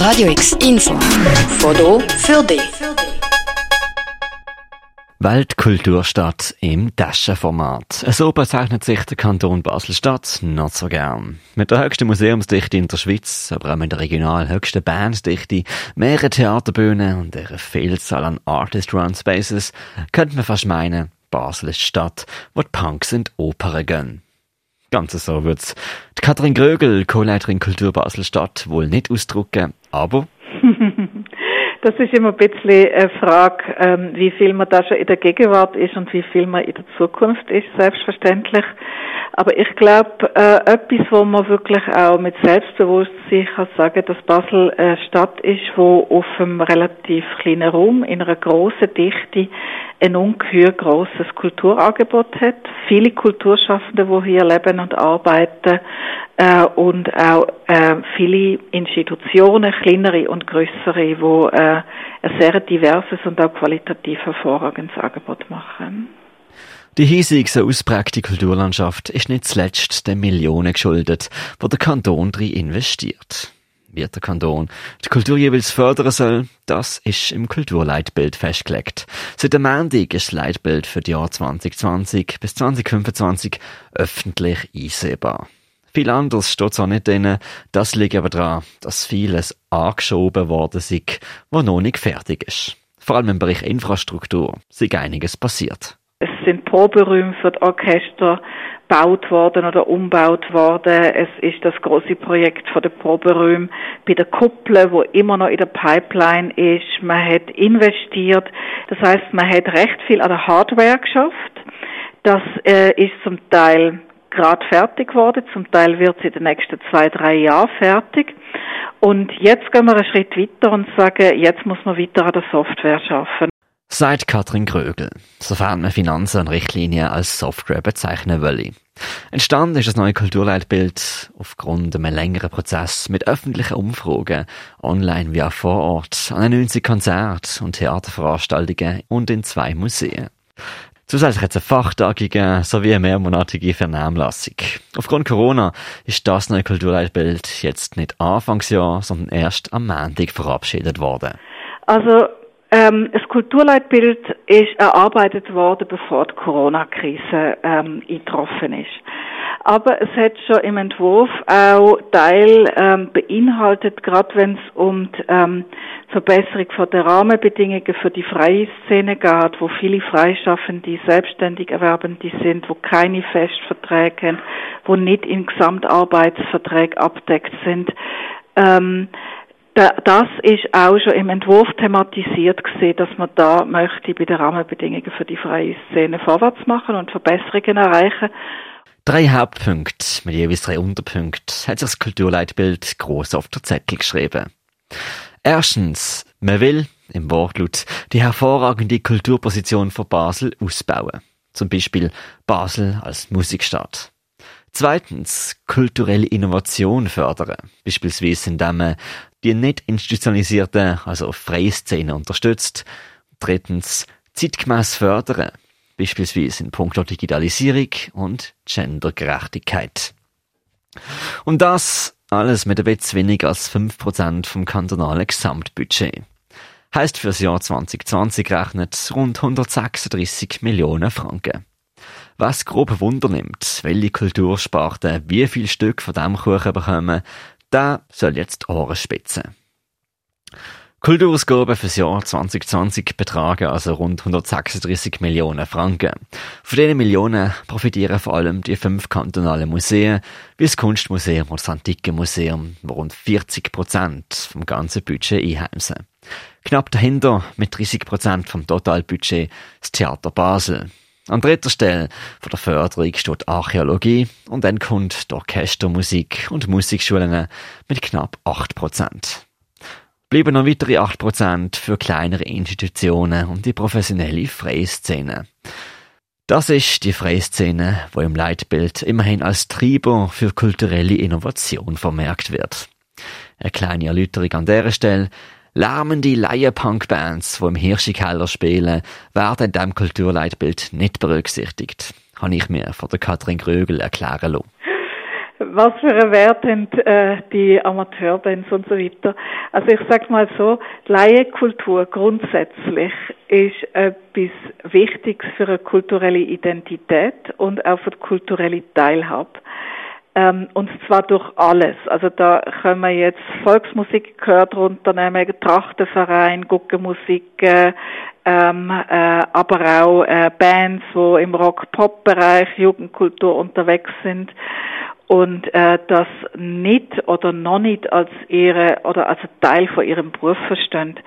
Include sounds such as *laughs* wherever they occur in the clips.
Radio X Info. Foto für dich. Weltkulturstadt im Taschenformat. So bezeichnet sich der Kanton Basel-Stadt nicht so gern. Mit der höchsten Museumsdichte in der Schweiz, aber auch mit der regional höchsten Banddichte, mehreren Theaterbühnen und ihrer Vielzahl an Artist-Run Spaces, könnte man fast meinen, Basel ist die Stadt, wo die Punks und Opern gehen. Ganz so wird's. Die Katrin Grögel, Co-Leiterin Kultur Basel-Stadt, wohl nicht ausdrucken, aber *laughs* Das ist immer ein bisschen eine Frage, ähm, wie viel man da schon in der Gegenwart ist und wie viel man in der Zukunft ist, selbstverständlich. Aber ich glaube, äh, etwas, wo man wirklich auch mit Selbstbewusstsein kann sagen, dass Basel eine Stadt ist, wo auf einem relativ kleinen Raum in einer grossen Dichte ein ungeheuer grosses Kulturangebot hat. Viele Kulturschaffende, die hier leben und arbeiten äh, und auch äh, viele Institutionen, kleinere und größere, wo äh, ein sehr diverses und auch qualitativ hervorragendes Angebot machen. Die hiesige so ausprägte Kulturlandschaft ist nicht zuletzt den Millionen geschuldet, wo der Kanton drin investiert. Wie der Kanton die Kultur jeweils fördern soll, das ist im Kulturleitbild festgelegt. Seit dem Montag ist das Leitbild für die Jahre 2020 bis 2025 öffentlich einsehbar. Viel anderes steht auch nicht drin. Das liegt aber daran, dass vieles angeschoben worden ist, was noch nicht fertig ist. Vor allem im Bereich Infrastruktur ist einiges passiert. Es sind Proberäume für das Orchester gebaut worden oder umbaut worden. Es ist das große Projekt von der Proberäume bei der Kuppel, wo immer noch in der Pipeline ist. Man hat investiert. Das heißt, man hat recht viel an der Hardware geschafft. Das äh, ist zum Teil gerade fertig geworden. Zum Teil wird es in den nächsten zwei, drei Jahren fertig. Und jetzt gehen wir einen Schritt weiter und sagen, jetzt muss man weiter an der Software schaffen sagt Katrin Grögel, sofern man Finanzen und Richtlinien als Software bezeichnen will. Entstanden ist das neue Kulturleitbild aufgrund einem längeren Prozess mit öffentlichen Umfragen, online wie auch vor Ort, an 90 Konzert- und Theaterveranstaltungen und in zwei Museen. Zusätzlich hat es eine Fachtagige sowie eine mehrmonatige Vernehmlassung. Aufgrund Corona ist das neue Kulturleitbild jetzt nicht Anfangsjahr, sondern erst am Montag verabschiedet worden. Also ähm, das Kulturleitbild ist erarbeitet worden, bevor die Corona-Krise ähm, eingetroffen ist. Aber es hat schon im Entwurf auch Teil ähm, beinhaltet, gerade wenn es um die ähm, Verbesserung von der Rahmenbedingungen für die freie Szene geht, wo viele Freischaffende selbstständig Erwerbende sind, wo keine Festverträge haben, wo nicht in Gesamtarbeitsverträgen abdeckt sind. Ähm, das ist auch schon im Entwurf thematisiert gesehen, dass man da möchte bei den Rahmenbedingungen für die freie Szene vorwärts machen und Verbesserungen erreichen. Drei Hauptpunkte mit jeweils drei Unterpunkten hat sich das Kulturleitbild groß auf der Zettel geschrieben. Erstens, man will, im Wortlaut, die hervorragende Kulturposition von Basel ausbauen. Zum Beispiel Basel als Musikstadt. Zweitens, kulturelle Innovation fördern. Beispielsweise indem man die nicht institutionalisierte, also freie Szene unterstützt. Drittens, zeitgemäß fördern. Beispielsweise in puncto Digitalisierung und Gendergerechtigkeit. Und das alles mit bisschen weniger als 5% vom kantonalen Gesamtbudget. Heißt fürs Jahr 2020 rechnet rund 136 Millionen Franken. Was grob Wunder nimmt, welche Kultursparten wie viel Stück von dem Kuchen bekommen, da soll jetzt Ohren spitzen. Kulturausgaben fürs Jahr 2020 betragen also rund 136 Millionen Franken. Von diesen Millionen profitieren vor allem die fünf kantonalen Museen, wie das Kunstmuseum und das Antike Museum, wo rund 40 Prozent vom ganzen Budget einheimsen. Knapp dahinter, mit 30 Prozent vom Totalbudget, das Theater Basel. An dritter Stelle von der Förderung steht Archäologie und dann kommt die Orchestermusik und Musikschulen mit knapp 8%. Bleiben noch weitere 8% für kleinere Institutionen und die professionelle Freiszene. Das ist die Freiszene, wo im Leitbild immerhin als Treiber für kulturelle Innovation vermerkt wird. Eine kleine Erläuterung an dieser Stelle. Lärmende Laien-Punk-Bands, die im Hirschi-Keller spielen, werden in diesem Kulturleitbild nicht berücksichtigt. Habe ich mir von der Katrin Grögel erklären lassen. Was für einen Wert haben äh, die Amateurbands und so weiter. Also ich sag mal so, Laienkultur grundsätzlich ist etwas Wichtiges für eine kulturelle Identität und auch für die kulturelle Teilhabe. Ähm, und zwar durch alles. Also da können wir jetzt Volksmusik gehört runternehmen, Trachtenverein, Guckenmusik, äh, ähm, äh, aber auch äh, Bands, wo im Rock-Pop-Bereich Jugendkultur unterwegs sind und äh, das nicht oder noch nicht als ihre oder als Teil von ihrem Beruf verstehen.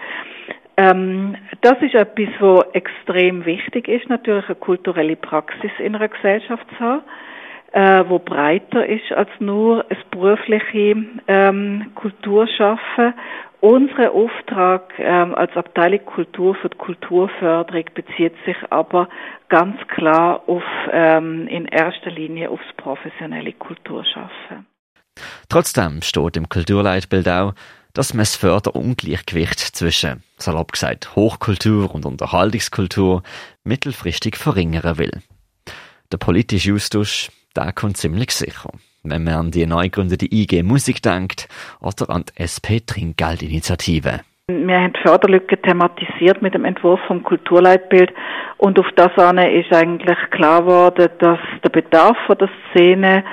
Ähm, das ist etwas, was extrem wichtig ist, natürlich eine kulturelle Praxis in einer Gesellschaft zu haben, äh, wo breiter ist als nur das berufliche ähm, Kulturschaffen unser Auftrag ähm, als Abteilung Kultur für die Kulturförderung bezieht sich aber ganz klar auf ähm, in erster Linie aufs professionelle Kulturschaffen. Trotzdem steht im Kulturleitbild auch, dass man das Förderungleichgewicht zwischen, salopp gesagt, Hochkultur und Unterhaltungskultur mittelfristig verringern will. Der politische Austausch, der kommt ziemlich sicher wenn man an die neu gegründete IG Musik denkt oder an die SP Trinkgeldinitiative. Wir haben die Förderlücke thematisiert mit dem Entwurf vom Kulturleitbild und auf das eine ist eigentlich klar geworden, dass der Bedarf von der Szene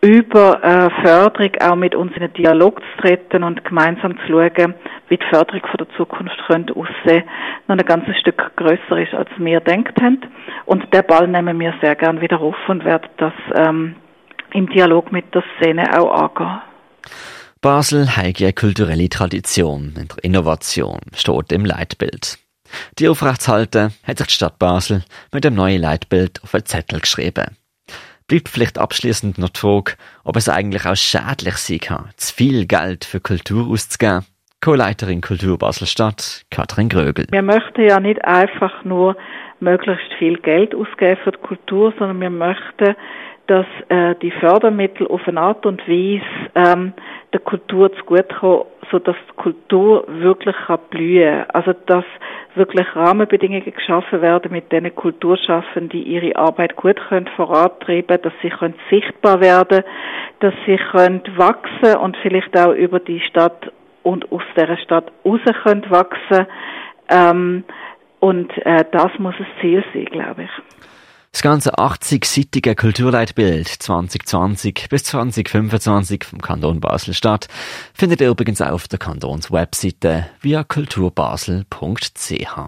über äh, Förderung auch mit uns in einen Dialog zu treten und gemeinsam zu schauen, wie die Förderung von der Zukunft könnte aussehen, noch ein ganzes Stück größer ist, als wir denkt haben. Und der Ball nehmen wir sehr gern wieder auf und werden das ähm, im Dialog mit der Szene auch angehen. Basel hat eine kulturelle Tradition in der Innovation, steht im Leitbild. Die aufrechtzuhalten, hat sich die Stadt Basel mit dem neuen Leitbild auf einen Zettel geschrieben. Bleibt vielleicht abschließend noch die Frage, ob es eigentlich auch schädlich sein kann, zu viel Geld für Kultur auszugeben. Co-Leiterin Kultur Basel-Stadt, Katrin Grögel. Wir möchten ja nicht einfach nur möglichst viel Geld ausgeben für die Kultur, sondern wir möchten dass äh, die Fördermittel auf eine Art und Weise ähm, der Kultur zugutekommen, sodass die Kultur wirklich kann blühen Also dass wirklich Rahmenbedingungen geschaffen werden, mit denen Kulturschaffenden die ihre Arbeit gut können vorantreiben, dass sie können sichtbar werden, dass sie können wachsen und vielleicht auch über die Stadt und aus der Stadt raus können wachsen. Ähm, und äh, das muss das Ziel sein, glaube ich. Das ganze 80-seitige Kulturleitbild 2020 bis 2025 vom Kanton Basel-Stadt findet ihr übrigens auch auf der Kantonswebseite via kulturbasel.ch.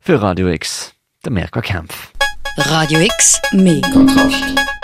Für Radio X, der Merker Kempf. Radio X, mehr Kontrast.